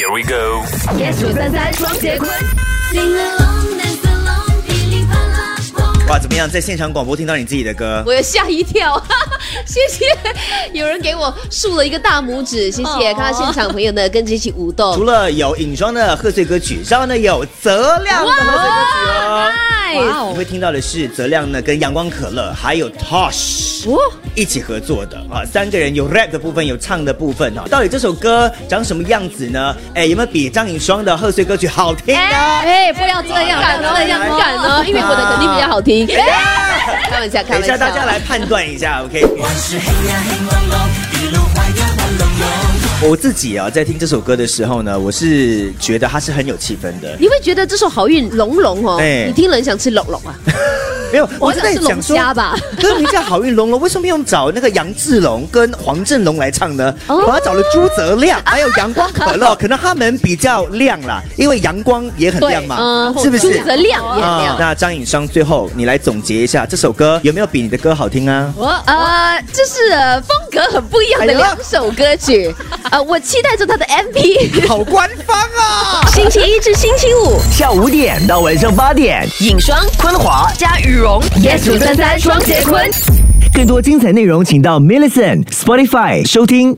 Here we go。yes 九三三双节棍。哇，怎么样？在现场广播听到你自己的歌，我也吓一跳，哈 哈谢谢，有人给我竖了一个大拇指，谢谢。哦看到现场朋友呢，跟着一起舞动除，了有尹双的贺岁歌曲，然后呢有泽亮的贺岁歌你会听到的是泽亮呢跟阳光可乐还有 Tosh 哦一起合作的啊，三个人有 rap 的部分，有唱的部分哈。到底这首歌长什么样子呢？哎，有没有比张颖双的贺岁歌曲好听呢？哎，不要这样，敢这样敢呢，因为我的肯定比较好听。开玩笑，开玩笑。等一下大家来判断一下，OK。我自己啊，在听这首歌的时候呢，我是觉得它是很有气氛的。你会觉得这首好运隆隆哦，哎你听了很想吃隆隆啊？没有，我是在想是龙想说？歌名叫《好运龙龙》，为什么用找那个杨志龙跟黄振龙来唱呢？我还找了朱泽亮，还有阳光可乐，可能他们比较亮啦，因为阳光也很亮嘛，嗯，是不是朱？泽亮啊亮。那张颖双最后你来总结一下这首歌有没有比你的歌好听啊？我呃，这是呃风格很不一样的两首歌曲，呃，我期待着他的 MV。好官方啊！星期一至星期五，下午五点到晚上八点，影双昆华。加羽绒，yes 九三三双杰坤。更多精彩内容，请到 m i l l i c e n t Spotify 收听。